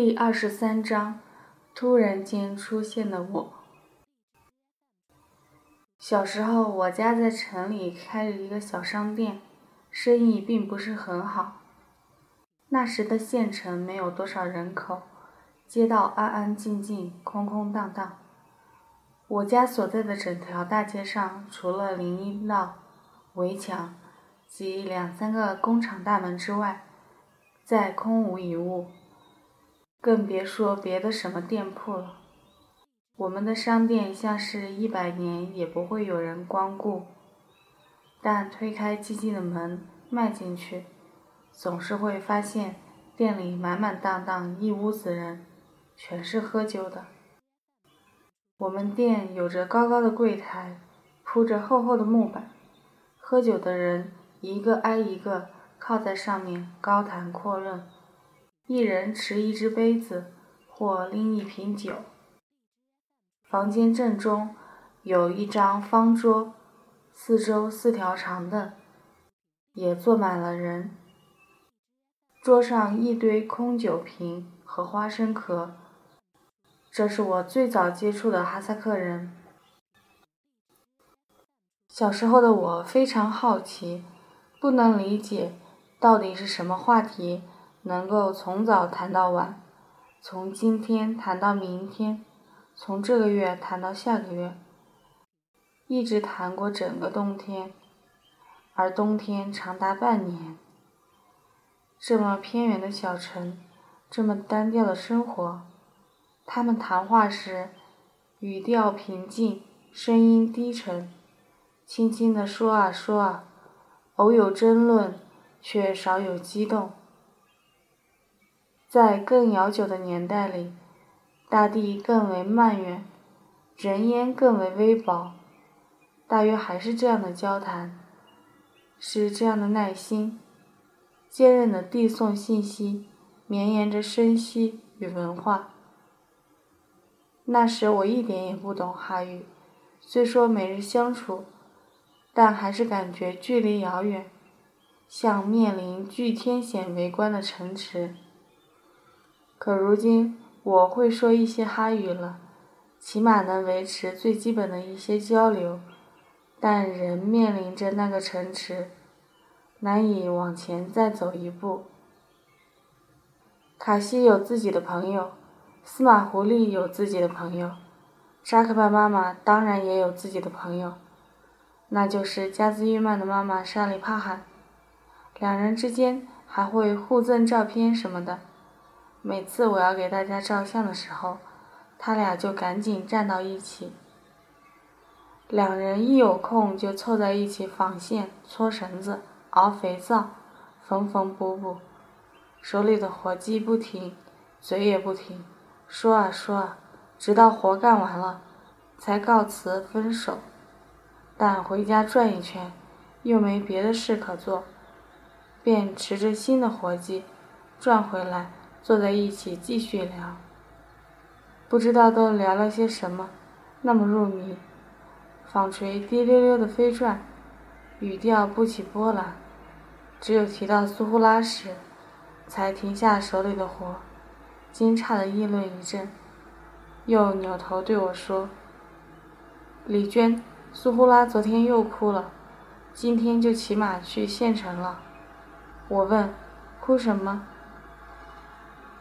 第二十三章，突然间出现的我。小时候，我家在城里开了一个小商店，生意并不是很好。那时的县城没有多少人口，街道安安静静，空空荡荡。我家所在的整条大街上，除了林荫道、围墙及两三个工厂大门之外，再空无一物。更别说别的什么店铺了。我们的商店像是一百年也不会有人光顾，但推开寂静的门，迈进去，总是会发现店里满满当当一屋子人，全是喝酒的。我们店有着高高的柜台，铺着厚厚的木板，喝酒的人一个挨一个靠在上面高谈阔论。一人持一只杯子，或拎一瓶酒。房间正中有一张方桌，四周四条长凳，也坐满了人。桌上一堆空酒瓶和花生壳。这是我最早接触的哈萨克人。小时候的我非常好奇，不能理解到底是什么话题。能够从早谈到晚，从今天谈到明天，从这个月谈到下个月，一直谈过整个冬天，而冬天长达半年。这么偏远的小城，这么单调的生活，他们谈话时，语调平静，声音低沉，轻轻地说啊说啊，偶有争论，却少有激动。在更遥久的年代里，大地更为漫远，人烟更为微薄，大约还是这样的交谈，是这样的耐心，坚韧的递送信息，绵延着生息与文化。那时我一点也不懂哈语，虽说每日相处，但还是感觉距离遥远，像面临巨天险围观的城池。可如今我会说一些哈语了，起码能维持最基本的一些交流，但仍面临着那个城池，难以往前再走一步。卡西有自己的朋友，司马狐狸有自己的朋友，扎克巴妈妈当然也有自己的朋友，那就是加兹玉曼的妈妈沙里帕罕，两人之间还会互赠照片什么的。每次我要给大家照相的时候，他俩就赶紧站到一起。两人一有空就凑在一起纺线、搓绳子、熬肥皂、缝缝补补，手里的活计不停，嘴也不停，说啊说啊，直到活干完了，才告辞分手。但回家转一圈，又没别的事可做，便持着新的活计转回来。坐在一起继续聊，不知道都聊了些什么，那么入迷。纺锤滴溜溜的飞转，语调不起波澜，只有提到苏呼拉时，才停下手里的活，惊诧的议论一阵，又扭头对我说：“李娟，苏呼拉昨天又哭了，今天就骑马去县城了。”我问：“哭什么？”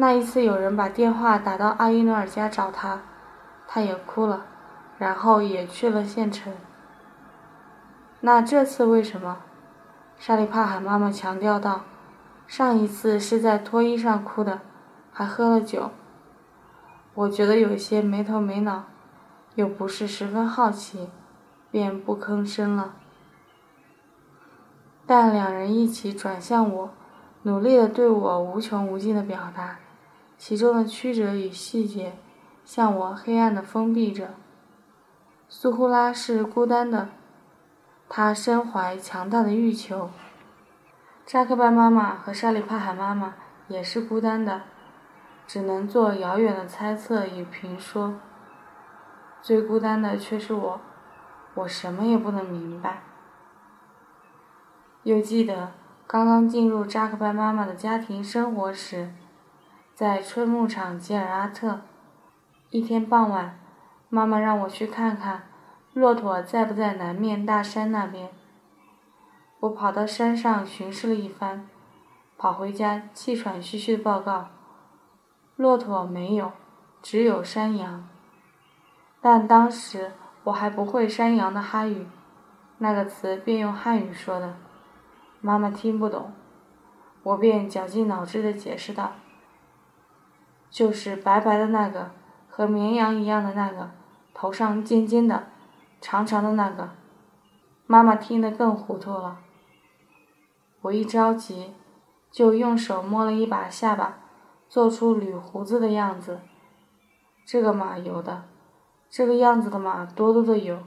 那一次，有人把电话打到阿依努尔家找他，他也哭了，然后也去了县城。那这次为什么？沙利帕罕妈妈强调道：“上一次是在脱衣上哭的，还喝了酒。”我觉得有些没头没脑，又不是十分好奇，便不吭声了。但两人一起转向我，努力的对我无穷无尽的表达。其中的曲折与细节，向我黑暗的封闭着。苏呼拉是孤单的，她身怀强大的欲求。扎克拜妈妈和沙里帕海妈妈也是孤单的，只能做遥远的猜测与评说。最孤单的却是我，我什么也不能明白。又记得刚刚进入扎克拜妈妈的家庭生活时。在春牧场吉尔阿特。一天傍晚，妈妈让我去看看骆驼在不在南面大山那边。我跑到山上巡视了一番，跑回家气喘吁吁的报告：骆驼没有，只有山羊。但当时我还不会山羊的哈语，那个词便用汉语说的，妈妈听不懂，我便绞尽脑汁的解释道：“就是白白的那个。”和绵羊一样的那个，头上尖尖的、长长的那个，妈妈听得更糊涂了。我一着急，就用手摸了一把下巴，做出捋胡子的样子。这个马有的，这个样子的马多多的有。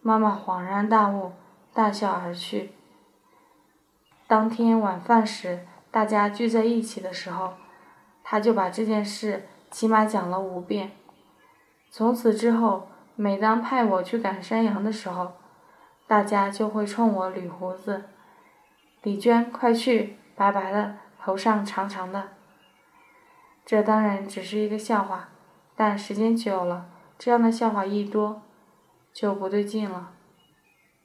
妈妈恍然大悟，大笑而去。当天晚饭时，大家聚在一起的时候，他就把这件事。起码讲了五遍。从此之后，每当派我去赶山羊的时候，大家就会冲我捋胡子。李娟，快去，白白的，头上长长的。这当然只是一个笑话，但时间久了，这样的笑话一多，就不对劲了。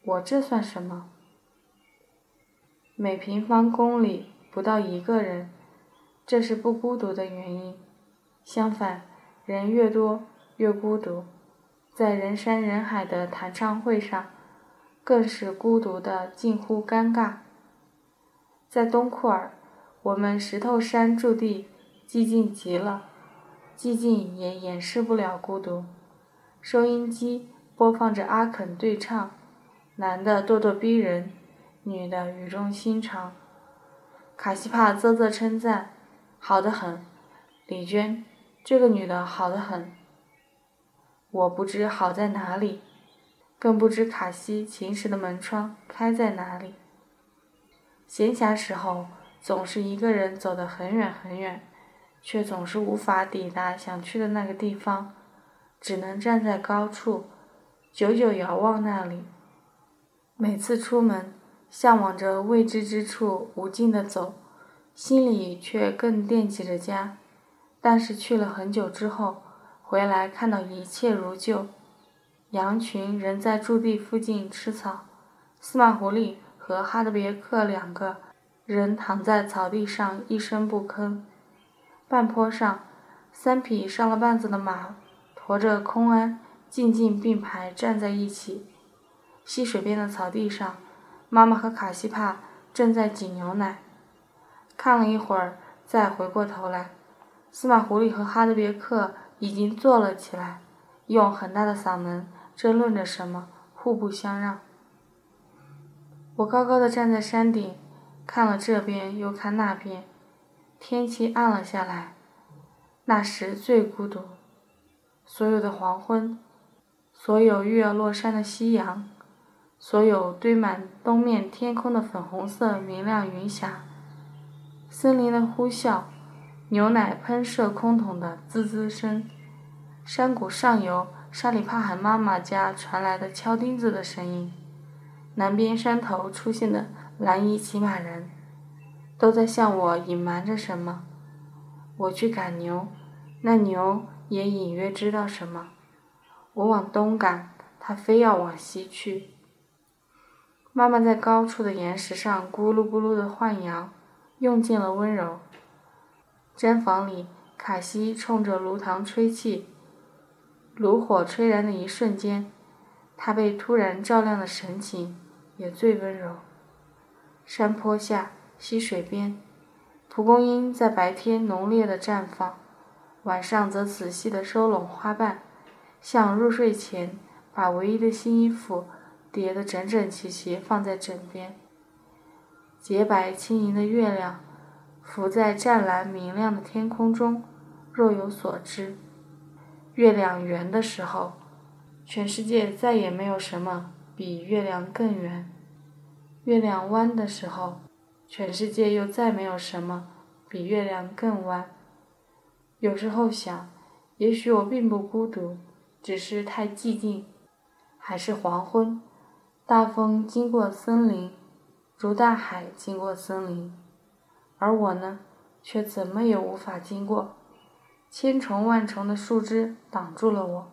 我这算什么？每平方公里不到一个人，这是不孤独的原因。相反，人越多越孤独，在人山人海的弹唱会上，更是孤独的近乎尴尬。在东库尔，我们石头山驻地寂静极了，寂静也掩饰不了孤独。收音机播放着阿肯对唱，男的咄咄逼人，女的语重心长。卡西帕啧啧称赞，好得很，李娟。这个女的好得很，我不知好在哪里，更不知卡西琴室的门窗开在哪里。闲暇时候，总是一个人走得很远很远，却总是无法抵达想去的那个地方，只能站在高处，久久遥望那里。每次出门，向往着未知之处无尽的走，心里却更惦记着家。但是去了很久之后，回来看到一切如旧，羊群仍在驻地附近吃草，司马狐狸和哈德别克两个人躺在草地上一声不吭。半坡上，三匹上了绊子的马驮着空鞍，静静并排站在一起。溪水边的草地上，妈妈和卡西帕正在挤牛奶。看了一会儿，再回过头来。司马狐狸和哈德别克已经坐了起来，用很大的嗓门争论着什么，互不相让。我高高的站在山顶，看了这边又看那边，天气暗了下来。那时最孤独，所有的黄昏，所有月落山的夕阳，所有堆满东面天空的粉红色明亮云霞，森林的呼啸。牛奶喷射空桶的滋滋声，山谷上游沙里帕罕妈妈家传来的敲钉子的声音，南边山头出现的蓝衣骑马人，都在向我隐瞒着什么。我去赶牛，那牛也隐约知道什么。我往东赶，它非要往西去。妈妈在高处的岩石上咕噜咕噜的晃摇，用尽了温柔。毡房里，卡西冲着炉膛吹气。炉火吹燃的一瞬间，他被突然照亮的神情也最温柔。山坡下，溪水边，蒲公英在白天浓烈的绽放，晚上则仔细地收拢花瓣，像入睡前把唯一的新衣服叠得整整齐齐放在枕边。洁白轻盈的月亮。浮在湛蓝明亮的天空中，若有所知。月亮圆的时候，全世界再也没有什么比月亮更圆；月亮弯的时候，全世界又再没有什么比月亮更弯。有时候想，也许我并不孤独，只是太寂静。还是黄昏，大风经过森林，如大海经过森林。而我呢，却怎么也无法经过。千重万重的树枝挡住了我，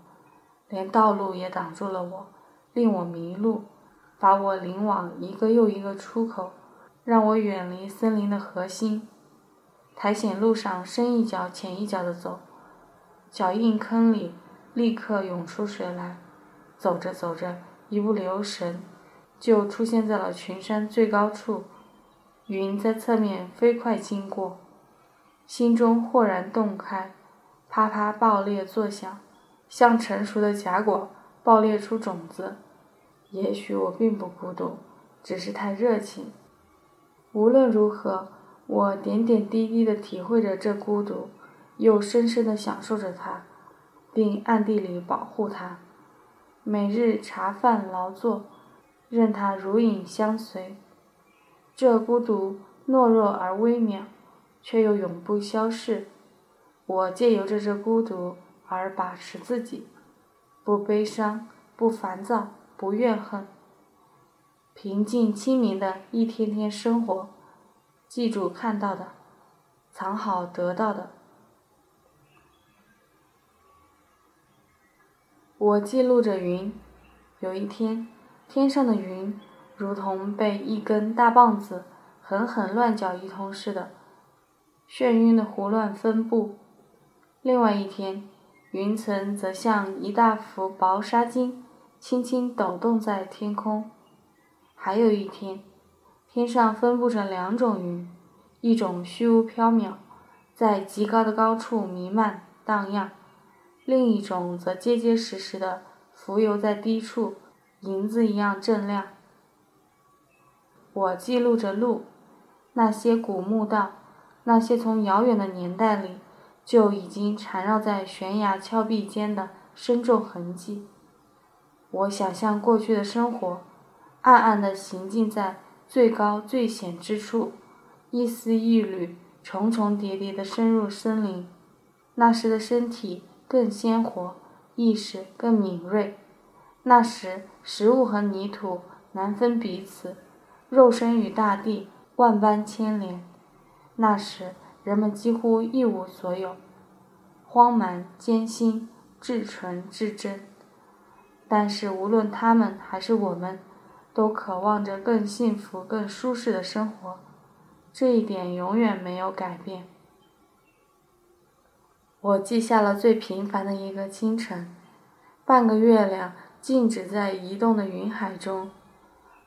连道路也挡住了我，令我迷路，把我领往一个又一个出口，让我远离森林的核心。苔藓路上深一脚浅一脚的走，脚印坑里立刻涌出水来。走着走着，一不留神，就出现在了群山最高处。云在侧面飞快经过，心中豁然洞开。啪啪爆裂作响，像成熟的荚果爆裂出种子。也许我并不孤独，只是太热情。无论如何，我点点滴滴地体会着这孤独，又深深地享受着它，并暗地里保护它。每日茶饭劳作，任它如影相随。这孤独懦弱而微渺，却又永不消逝。我借由着这孤独而把持自己，不悲伤，不烦躁，不怨恨，平静清明的一天天生活。记住看到的，藏好得到的。我记录着云。有一天，天上的云如同被一根大棒子狠狠乱搅一通似的，眩晕的胡乱分布。另外一天，云层则像一大幅薄纱巾，轻轻抖动在天空。还有一天，天上分布着两种云，一种虚无缥缈，在极高的高处弥漫荡漾；另一种则结结实实的浮游在低处，银子一样锃亮。我记录着路，那些古墓道，那些从遥远的年代里。就已经缠绕在悬崖峭壁间的深重痕迹。我想象过去的生活，暗暗地行进在最高最险之处，一丝一缕，重重叠叠地深入森林。那时的身体更鲜活，意识更敏锐。那时食物和泥土难分彼此，肉身与大地万般牵连。那时。人们几乎一无所有，荒蛮、艰辛、至纯、至真。但是，无论他们还是我们，都渴望着更幸福、更舒适的生活，这一点永远没有改变。我记下了最平凡的一个清晨，半个月亮静止在移动的云海中，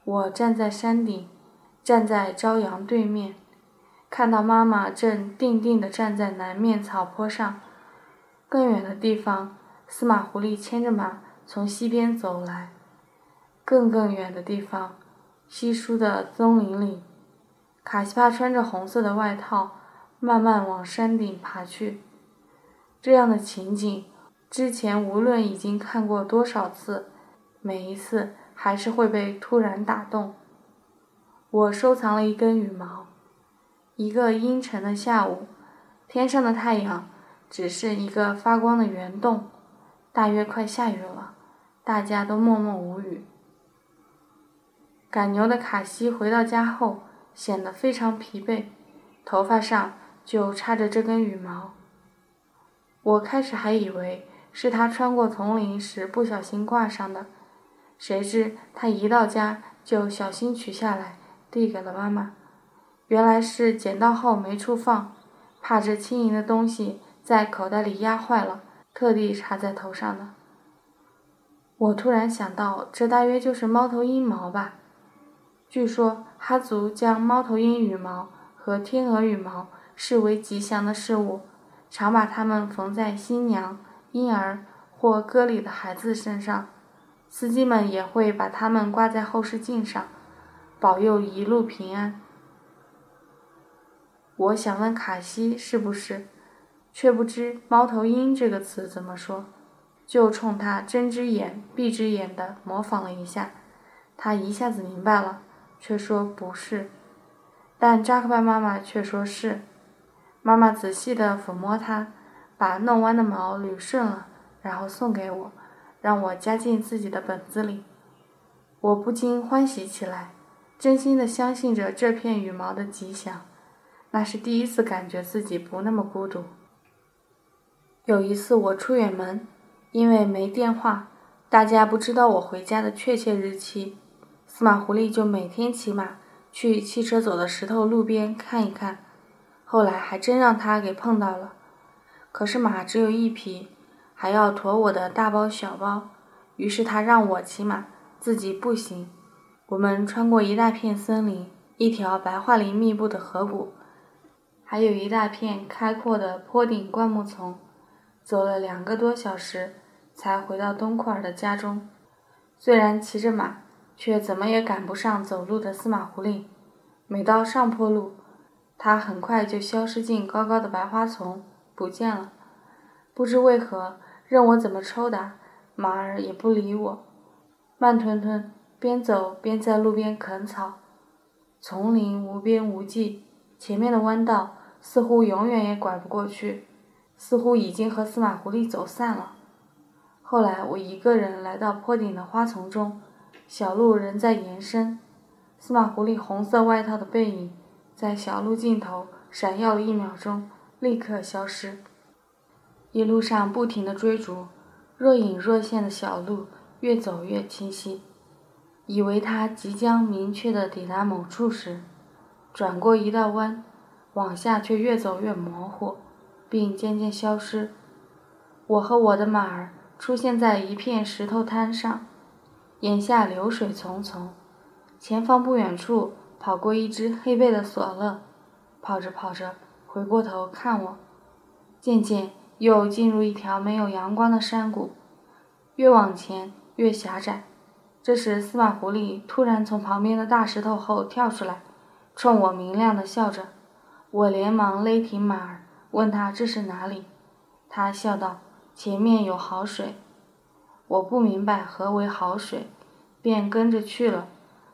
我站在山顶，站在朝阳对面。看到妈妈正定定地站在南面草坡上，更远的地方，司马狐狸牵着马从西边走来。更更远的地方，稀疏的松林里，卡西帕穿着红色的外套，慢慢往山顶爬去。这样的情景，之前无论已经看过多少次，每一次还是会被突然打动。我收藏了一根羽毛。一个阴沉的下午，天上的太阳只是一个发光的圆洞，大约快下雨了，大家都默默无语。赶牛的卡西回到家后显得非常疲惫，头发上就插着这根羽毛。我开始还以为是他穿过丛林时不小心挂上的，谁知他一到家就小心取下来，递给了妈妈。原来是捡到后没处放，怕这轻盈的东西在口袋里压坏了，特地插在头上的。我突然想到，这大约就是猫头鹰毛吧？据说哈族将猫头鹰羽毛和天鹅羽毛视为吉祥的事物，常把它们缝在新娘、婴儿或歌里的孩子身上。司机们也会把它们挂在后视镜上，保佑一路平安。我想问卡西是不是，却不知“猫头鹰”这个词怎么说，就冲他睁只眼闭只眼的模仿了一下，他一下子明白了，却说不是，但扎克拜妈妈却说是。妈妈仔细地抚摸它，把弄弯的毛捋顺了，然后送给我，让我加进自己的本子里。我不禁欢喜起来，真心的相信着这片羽毛的吉祥。那是第一次感觉自己不那么孤独。有一次我出远门，因为没电话，大家不知道我回家的确切日期，司马狐狸就每天骑马去汽车走的石头路边看一看，后来还真让他给碰到了。可是马只有一匹，还要驮我的大包小包，于是他让我骑马，自己步行。我们穿过一大片森林，一条白桦林密布的河谷，还有一大片开阔的坡顶灌木丛。走了两个多小时，才回到东库尔的家中。虽然骑着马，却怎么也赶不上走路的司马狐狸。每到上坡路，它很快就消失进高高的白花丛，不见了。不知为何，任我怎么抽打，马儿也不理我，慢吞吞边走边在路边啃草。丛林无边无际，前面的弯道似乎永远也拐不过去。似乎已经和司马狐狸走散了。后来我一个人来到坡顶的花丛中，小路仍在延伸，司马狐狸红色外套的背影在小路尽头闪耀了一秒钟，立刻消失。一路上不停的追逐，若隐若现的小路越走越清晰，以为他即将明确的抵达某处时，转过一道弯，往下却越走越模糊。并渐渐消失。我和我的马儿出现在一片石头滩上，眼下流水淙淙，前方不远处跑过一只黑背的索勒，跑着跑着回过头看我，渐渐又进入一条没有阳光的山谷，越往前越狭窄。这时，司马狐狸突然从旁边的大石头后跳出来，冲我明亮的笑着。我连忙勒停马儿。问他这是哪里？他笑道：“前面有好水。”我不明白何为好水，便跟着去了。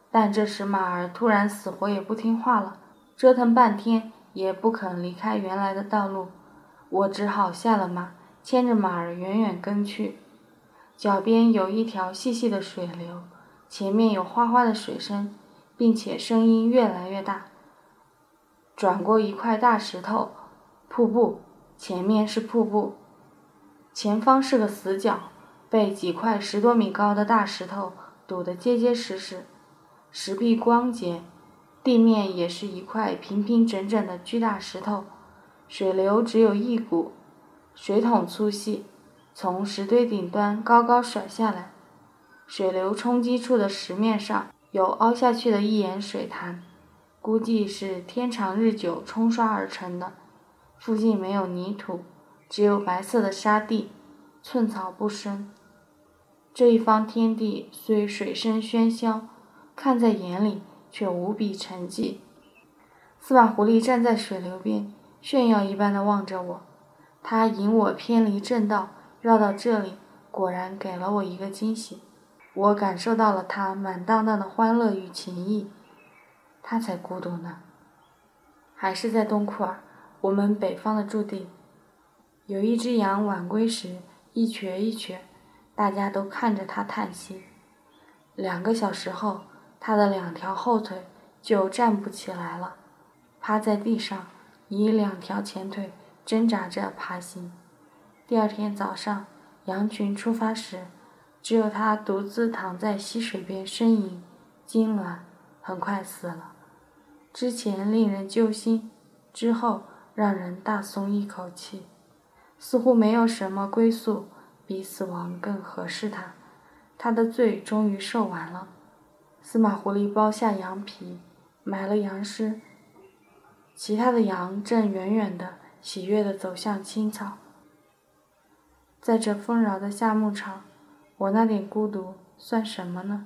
但这时马儿突然死活也不听话了，折腾半天也不肯离开原来的道路。我只好下了马，牵着马儿远远跟去。脚边有一条细细的水流，前面有哗哗的水声，并且声音越来越大。转过一块大石头。瀑布前面是瀑布，前方是个死角，被几块十多米高的大石头堵得结结实实，石壁光洁，地面也是一块平平整整的巨大石头，水流只有一股，水桶粗细，从石堆顶端高高甩下来，水流冲击处的石面上有凹下去的一眼水潭，估计是天长日久冲刷而成的。附近没有泥土，只有白色的沙地，寸草不生。这一方天地虽水声喧嚣，看在眼里却无比沉寂。司马狐狸站在水流边，炫耀一般的望着我。他引我偏离正道，绕到这里，果然给了我一个惊喜。我感受到了他满当当的欢乐与情谊。他才孤独呢，还是在东库尔。我们北方的驻地，有一只羊晚归时一瘸一瘸，大家都看着它叹息。两个小时后，它的两条后腿就站不起来了，趴在地上，以两条前腿挣扎着爬行。第二天早上，羊群出发时，只有它独自躺在溪水边呻吟，痉挛，很快死了。之前令人揪心，之后。让人大松一口气，似乎没有什么归宿比死亡更合适他。他的罪终于受完了。司马狐狸剥下羊皮，埋了羊尸。其他的羊正远远的、喜悦的走向青草。在这丰饶的夏牧场，我那点孤独算什么呢？